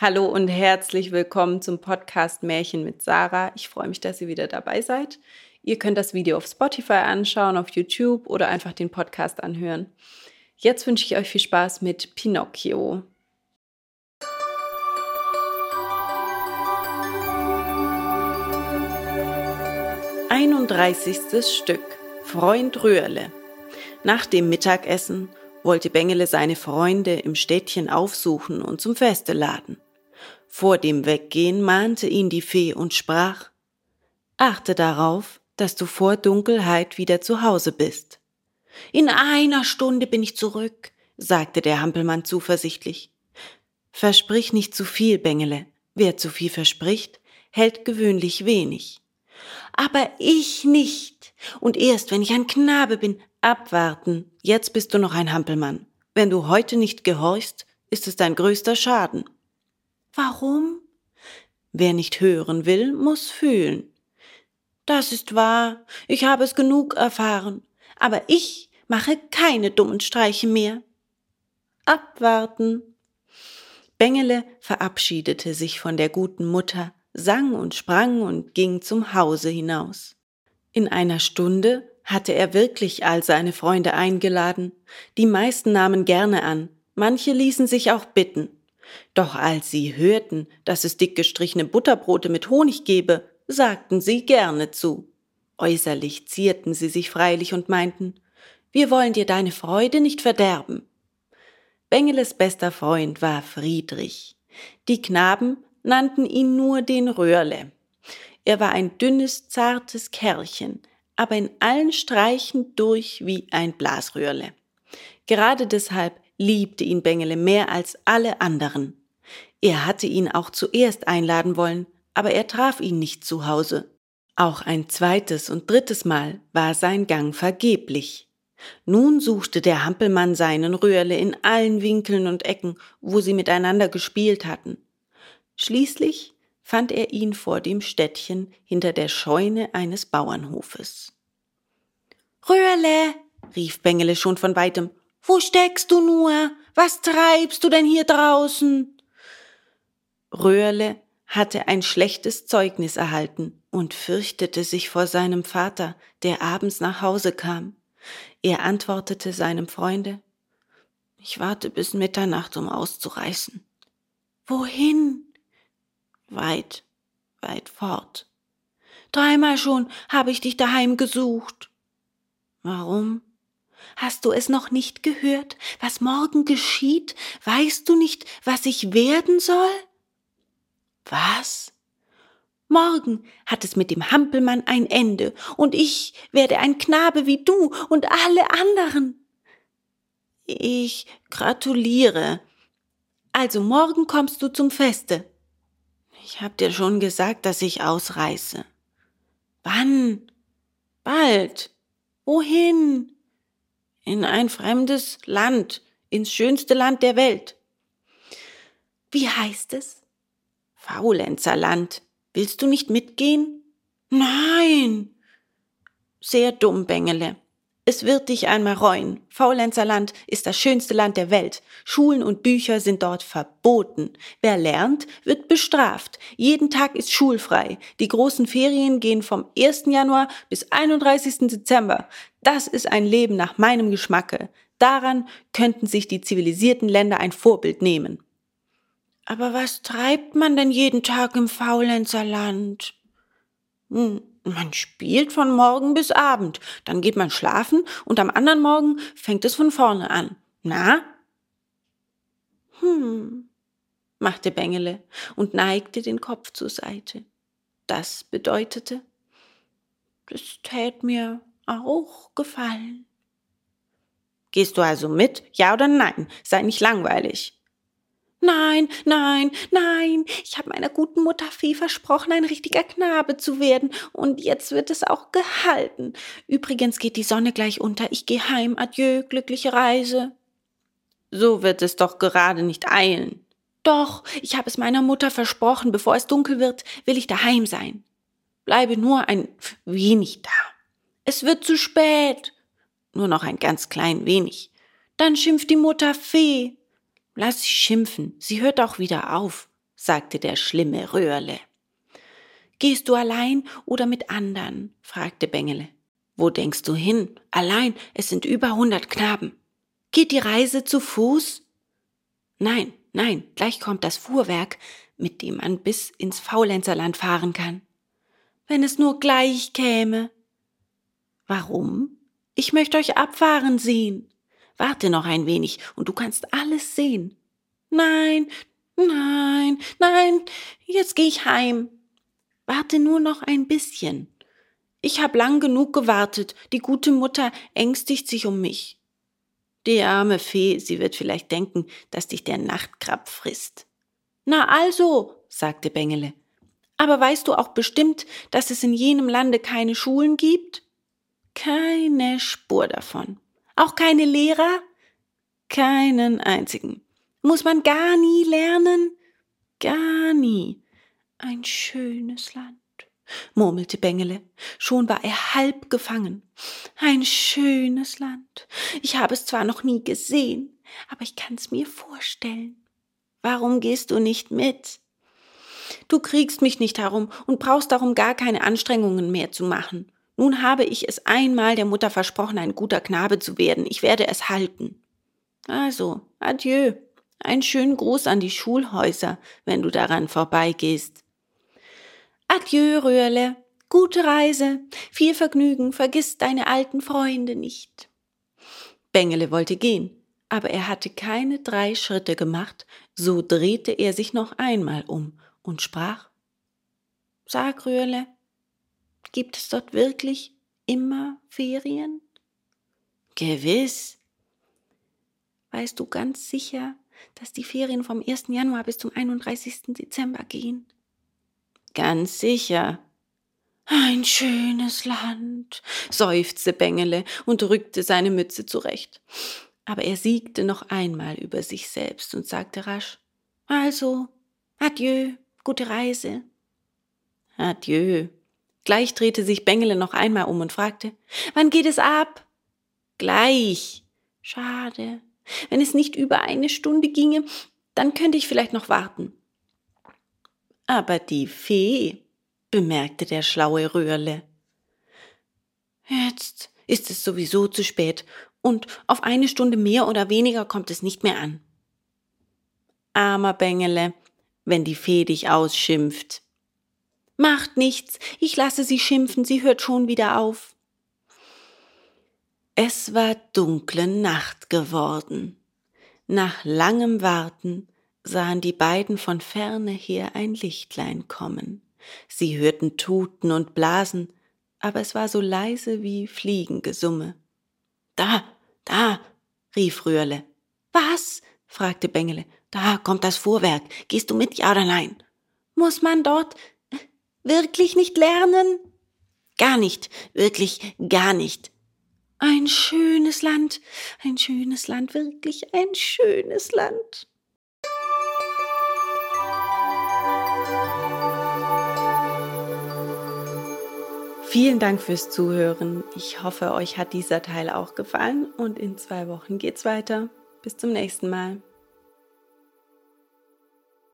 Hallo und herzlich willkommen zum Podcast Märchen mit Sarah. Ich freue mich, dass ihr wieder dabei seid. Ihr könnt das Video auf Spotify anschauen, auf YouTube oder einfach den Podcast anhören. Jetzt wünsche ich euch viel Spaß mit Pinocchio. Einunddreißigstes Stück Freund Röhrle. Nach dem Mittagessen wollte Bengele seine Freunde im Städtchen aufsuchen und zum Feste laden. Vor dem Weggehen mahnte ihn die Fee und sprach Achte darauf, dass du vor Dunkelheit wieder zu Hause bist. In einer Stunde bin ich zurück, sagte der Hampelmann zuversichtlich. Versprich nicht zu viel, Bengele. Wer zu viel verspricht, hält gewöhnlich wenig. Aber ich nicht. Und erst wenn ich ein Knabe bin, abwarten. Jetzt bist du noch ein Hampelmann. Wenn du heute nicht gehorchst, ist es dein größter Schaden. Warum? Wer nicht hören will, muss fühlen. Das ist wahr, ich habe es genug erfahren, aber ich mache keine dummen Streiche mehr. Abwarten. Bengele verabschiedete sich von der guten Mutter, sang und sprang und ging zum Hause hinaus. In einer Stunde hatte er wirklich all seine Freunde eingeladen. Die meisten nahmen gerne an, manche ließen sich auch bitten. Doch als sie hörten, dass es dick gestrichene Butterbrote mit Honig gebe, sagten sie gerne zu. Äußerlich zierten sie sich freilich und meinten, wir wollen dir deine Freude nicht verderben. Bengeles bester Freund war Friedrich. Die Knaben nannten ihn nur den Röhrle. Er war ein dünnes, zartes Kerlchen, aber in allen Streichen durch wie ein Blasröhrle. Gerade deshalb liebte ihn Bengele mehr als alle anderen. Er hatte ihn auch zuerst einladen wollen, aber er traf ihn nicht zu Hause. Auch ein zweites und drittes Mal war sein Gang vergeblich. Nun suchte der Hampelmann seinen Röhrle in allen Winkeln und Ecken, wo sie miteinander gespielt hatten. Schließlich fand er ihn vor dem Städtchen hinter der Scheune eines Bauernhofes. Röhrle, rief Bengele schon von weitem, wo steckst du nur? Was treibst du denn hier draußen? Röhrle hatte ein schlechtes Zeugnis erhalten und fürchtete sich vor seinem Vater, der abends nach Hause kam. Er antwortete seinem Freunde Ich warte bis Mitternacht, um auszureißen. Wohin? Weit, weit fort. Dreimal schon habe ich dich daheim gesucht. Warum? Hast du es noch nicht gehört, was morgen geschieht? Weißt du nicht, was ich werden soll? Was? Morgen hat es mit dem Hampelmann ein Ende, und ich werde ein Knabe wie du und alle anderen. Ich gratuliere. Also morgen kommst du zum Feste. Ich hab dir schon gesagt, dass ich ausreiße. Wann? Bald. Wohin? In ein fremdes Land, ins schönste Land der Welt. Wie heißt es? Faulenzerland. Willst du nicht mitgehen? Nein. Sehr dumm, Bengele. Es wird dich einmal reuen. Faulenzerland ist das schönste Land der Welt. Schulen und Bücher sind dort verboten. Wer lernt, wird bestraft. Jeden Tag ist schulfrei. Die großen Ferien gehen vom 1. Januar bis 31. Dezember. Das ist ein Leben nach meinem Geschmacke. Daran könnten sich die zivilisierten Länder ein Vorbild nehmen. Aber was treibt man denn jeden Tag im Faulenzerland? Hm, man spielt von morgen bis Abend, dann geht man schlafen und am anderen Morgen fängt es von vorne an. Na? Hm, machte Bengele und neigte den Kopf zur Seite. Das bedeutete, das tät mir auch gefallen. Gehst du also mit, ja oder nein? Sei nicht langweilig. Nein, nein, nein, ich habe meiner guten Mutter Fee versprochen, ein richtiger Knabe zu werden, und jetzt wird es auch gehalten. Übrigens geht die Sonne gleich unter, ich gehe heim, adieu, glückliche Reise. So wird es doch gerade nicht eilen. Doch, ich habe es meiner Mutter versprochen, bevor es dunkel wird, will ich daheim sein. Bleibe nur ein wenig da. Es wird zu spät. Nur noch ein ganz klein wenig. Dann schimpft die Mutter Fee. Lass sie schimpfen, sie hört auch wieder auf. sagte der schlimme Röhrle. Gehst du allein oder mit andern? fragte Bengele. Wo denkst du hin? Allein, es sind über hundert Knaben. Geht die Reise zu Fuß? Nein, nein, gleich kommt das Fuhrwerk, mit dem man bis ins Faulenzerland fahren kann. Wenn es nur gleich käme. Warum? Ich möchte euch abfahren sehen. Warte noch ein wenig und du kannst alles sehen. Nein, nein, nein, jetzt geh ich heim. Warte nur noch ein bisschen. Ich hab lang genug gewartet. Die gute Mutter ängstigt sich um mich. Die arme Fee, sie wird vielleicht denken, dass dich der Nachtkrab frisst. Na also, sagte Bengele. Aber weißt du auch bestimmt, dass es in jenem Lande keine Schulen gibt? Keine Spur davon. Auch keine Lehrer? Keinen einzigen. Muss man gar nie lernen? Gar nie. Ein schönes Land, murmelte Bengele. Schon war er halb gefangen. Ein schönes Land. Ich habe es zwar noch nie gesehen, aber ich kann's mir vorstellen. Warum gehst du nicht mit? Du kriegst mich nicht herum und brauchst darum gar keine Anstrengungen mehr zu machen. Nun habe ich es einmal der Mutter versprochen, ein guter Knabe zu werden. Ich werde es halten. Also, adieu. Einen schönen Gruß an die Schulhäuser, wenn du daran vorbeigehst. Adieu, Röhrle. Gute Reise. Viel Vergnügen. Vergiss deine alten Freunde nicht. Bengele wollte gehen, aber er hatte keine drei Schritte gemacht, so drehte er sich noch einmal um und sprach Sag, Röhrle, gibt es dort wirklich immer Ferien? Gewiss. Weißt du ganz sicher, dass die Ferien vom 1. Januar bis zum 31. Dezember gehen? Ganz sicher. Ein schönes Land, seufzte Bengele und rückte seine Mütze zurecht. Aber er siegte noch einmal über sich selbst und sagte rasch Also, adieu, gute Reise. Adieu. Gleich drehte sich Bengele noch einmal um und fragte Wann geht es ab? Gleich. Schade. Wenn es nicht über eine Stunde ginge, dann könnte ich vielleicht noch warten. Aber die Fee, bemerkte der schlaue Röhrle. Jetzt ist es sowieso zu spät und auf eine Stunde mehr oder weniger kommt es nicht mehr an. Armer Bengele, wenn die Fee dich ausschimpft. Macht nichts, ich lasse sie schimpfen, sie hört schon wieder auf. Es war dunkle Nacht geworden. Nach langem Warten sahen die beiden von ferne her ein Lichtlein kommen. Sie hörten Tuten und Blasen, aber es war so leise wie Fliegengesumme. Da, da, rief Rührle. Was? fragte Bengele. Da kommt das Fuhrwerk. Gehst du mit, ja oder nein? Muss man dort wirklich nicht lernen? Gar nicht, wirklich gar nicht. Ein schönes Land, ein schönes Land, wirklich ein schönes Land. Vielen Dank fürs Zuhören. Ich hoffe, euch hat dieser Teil auch gefallen und in zwei Wochen geht's weiter. Bis zum nächsten Mal.